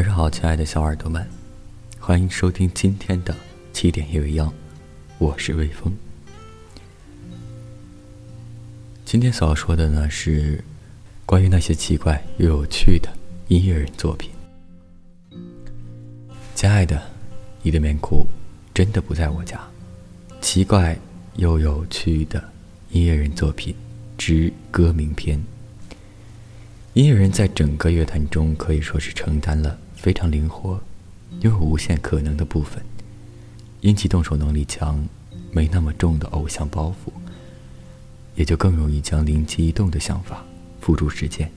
晚上好，亲爱的小耳朵们，欢迎收听今天的七点夜未央，我是微风。今天所要说的呢是关于那些奇怪又有趣的音乐人作品。亲爱的，你的棉裤真的不在我家。奇怪又有趣的音乐人作品之歌名篇。音乐人在整个乐坛中可以说是承担了非常灵活、拥有无限可能的部分，因其动手能力强、没那么重的偶像包袱，也就更容易将灵机一动的想法付诸实践。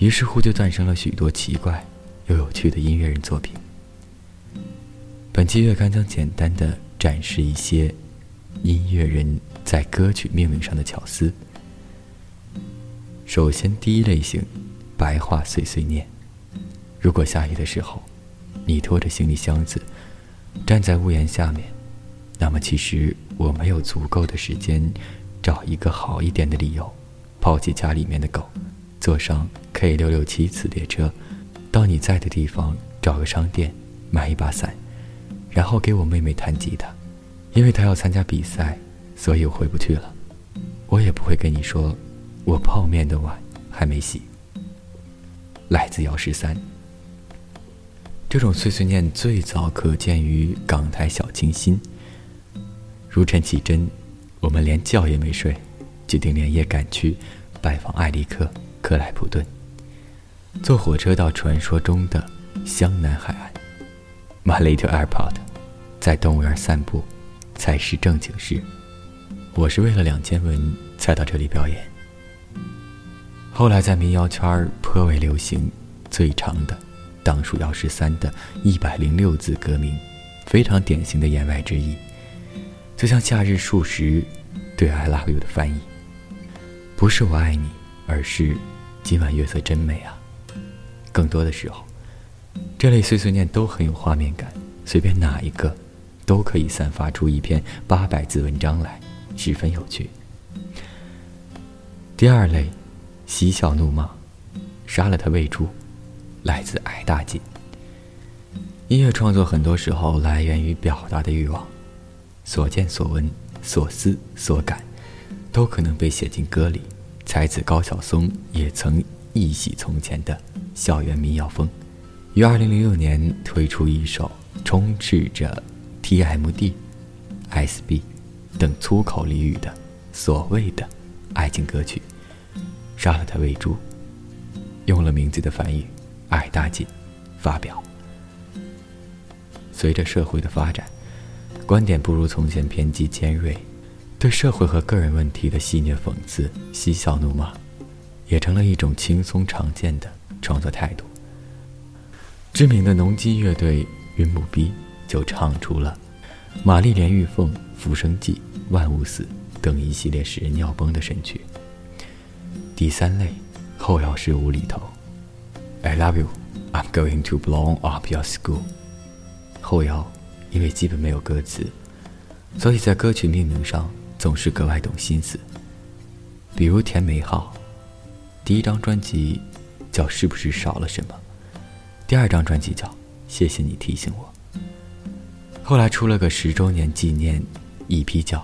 于是乎，就诞生了许多奇怪又有趣的音乐人作品。本期月刊将简单的展示一些音乐人在歌曲命名上的巧思。首先，第一类型，白话碎碎念。如果下雨的时候，你拖着行李箱子站在屋檐下面，那么其实我没有足够的时间找一个好一点的理由，抛弃家里面的狗，坐上 K 六六七次列车，到你在的地方找个商店买一把伞，然后给我妹妹弹吉他，因为她要参加比赛，所以我回不去了。我也不会跟你说。我泡面的碗还没洗。来自姚十三。这种碎碎念最早可见于港台小清新。如陈绮贞，我们连觉也没睡，决定连夜赶去拜访艾利克·克莱普顿，坐火车到传说中的湘南海岸。My little airport，在动物园散步，才是正经事。我是为了两千文才到这里表演。后来在民谣圈颇为流行，最长的，当属姚十三的一百零六字歌名，非常典型的言外之意，就像夏日数十对 “I love you” 的翻译，不是我爱你，而是今晚月色真美啊。更多的时候，这类碎碎念都很有画面感，随便哪一个，都可以散发出一篇八百字文章来，十分有趣。第二类。嬉笑怒骂，杀了他喂猪，来自矮大紧。音乐创作很多时候来源于表达的欲望，所见所闻、所思所感，都可能被写进歌里。才子高晓松也曾一洗从前的校园民谣风，于二零零六年推出一首充斥着 TMD、SB 等粗口俚语的所谓的爱情歌曲。杀了他喂猪，用了名字的翻译“矮大紧”发表。随着社会的发展，观点不如从前偏激尖锐，对社会和个人问题的戏谑讽刺、嬉笑怒骂，也成了一种轻松常见的创作态度。知名的农机乐队云母 B 就唱出了《玛丽莲玉凤》《浮生记》《万物死》等一系列使人尿崩的神曲。第三类，后摇式无厘头。I love you, I'm going to blow up your school。后摇因为基本没有歌词，所以在歌曲命名上总是格外懂心思。比如田美好，第一张专辑叫《是不是少了什么》，第二张专辑叫《谢谢你提醒我》，后来出了个十周年纪念 EP 叫《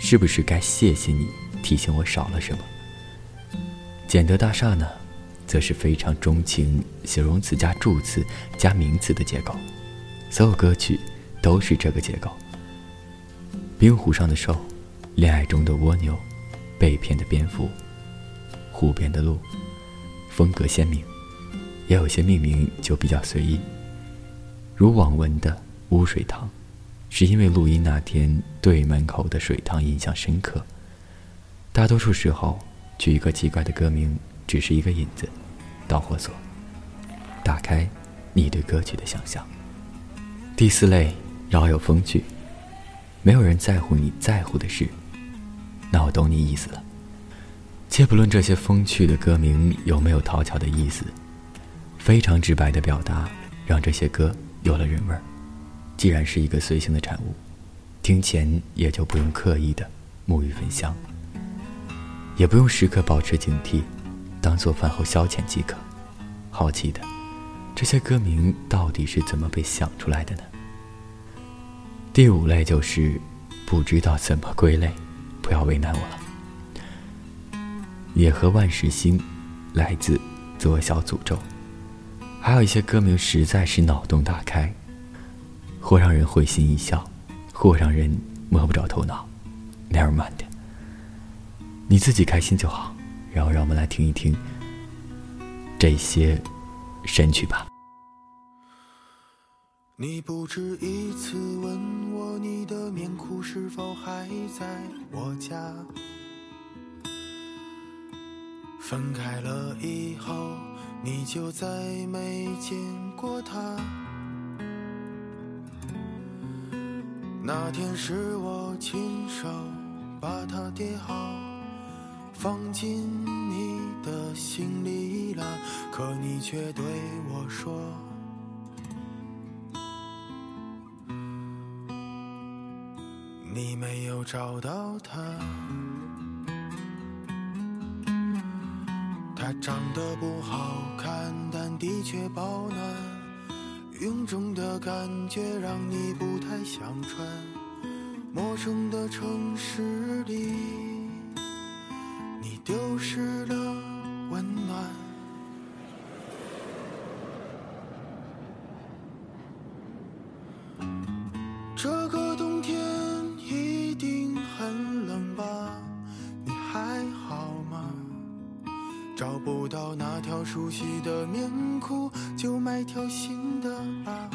是不是该谢谢你提醒我少了什么》。简德大厦呢，则是非常钟情形容词加助词加名词的结构，所有歌曲都是这个结构。冰湖上的兽，恋爱中的蜗牛，被骗的蝙蝠，湖边的鹿，风格鲜明，也有些命名就比较随意，如网文的污水塘，是因为录音那天对门口的水塘印象深刻。大多数时候。取一个奇怪的歌名，只是一个引子，导火索，打开你对歌曲的想象。第四类饶有风趣，没有人在乎你在乎的事，那我懂你意思了。且不论这些风趣的歌名有没有讨巧的意思，非常直白的表达，让这些歌有了人味儿。既然是一个随性的产物，听前也就不用刻意的沐浴焚香。也不用时刻保持警惕，当做饭后消遣即可。好奇的，这些歌名到底是怎么被想出来的呢？第五类就是不知道怎么归类，不要为难我了。野河万事兴，来自左小诅咒。还有一些歌名实在是脑洞大开，或让人会心一笑，或让人摸不着头脑。Never mind，你自己开心就好。然后让我们来听一听这些神曲吧。你不止一次问我，你的棉裤是否还在我家？分开了以后，你就再没见过他。那天是我亲手把它叠好，放进你的行李了，可你却对我说，你没有找到他。他长得不好看，但的确保暖。臃肿的感觉让你不太想穿。陌生的城市里，丢失了温暖。这个冬天一定很冷吧？你还好吗？找不到那条熟悉的棉裤，就买条新的吧。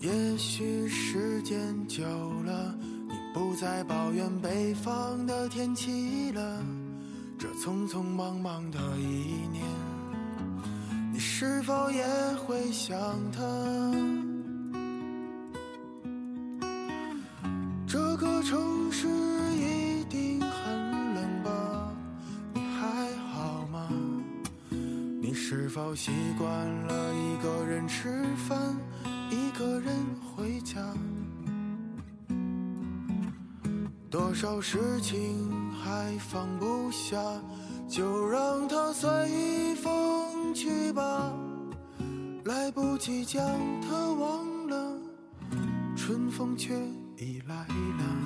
也许时间久了，不再抱怨北方的天气了。这匆匆忙忙的一年，你是否也会想他？这个城市一定很冷吧？你还好吗？你是否习惯了一个人吃饭，一个人回家？多少事情还放不下，就让它随风去吧。来不及将它忘了，春风却已来了。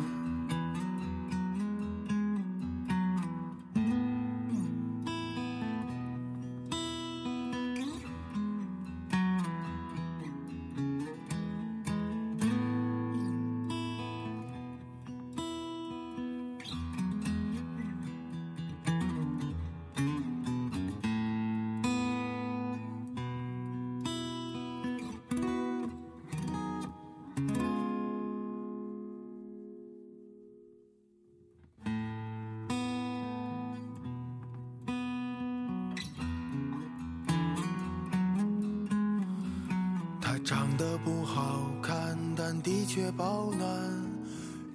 长得不好看，但的确保暖。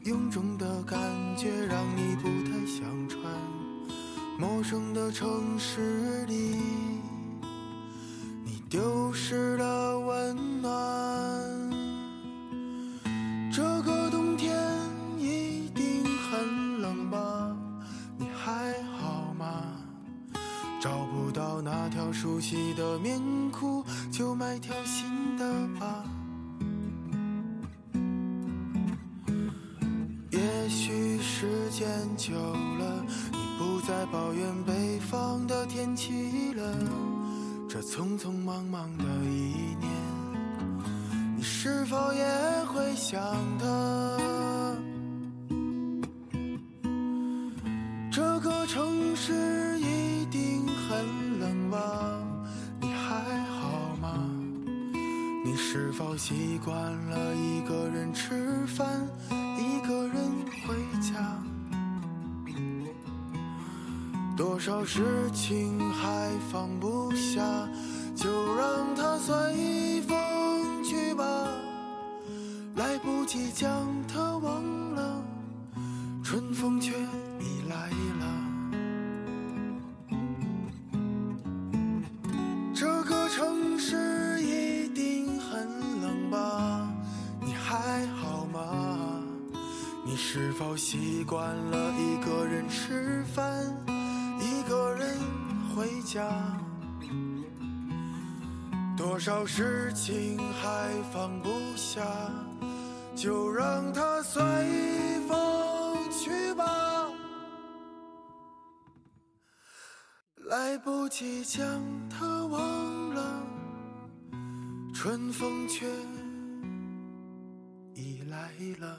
臃肿的感觉让你不太想穿。陌生的城市里，你丢失了温暖。这个冬天一定很冷吧？你还好吗？找不到那条熟悉的棉裤，就买条新的吧。也许时间久了，你不再抱怨北方的天气了。这匆匆忙忙的一年，你是否也会想他？这个城市习惯了一个人吃饭，一个人回家？多少事情还放不下，就让它随风去吧。来不及将它忘了，春风却习惯了一个人吃饭，一个人回家。多少事情还放不下，就让它随风去吧。来不及将它忘了，春风却已来了。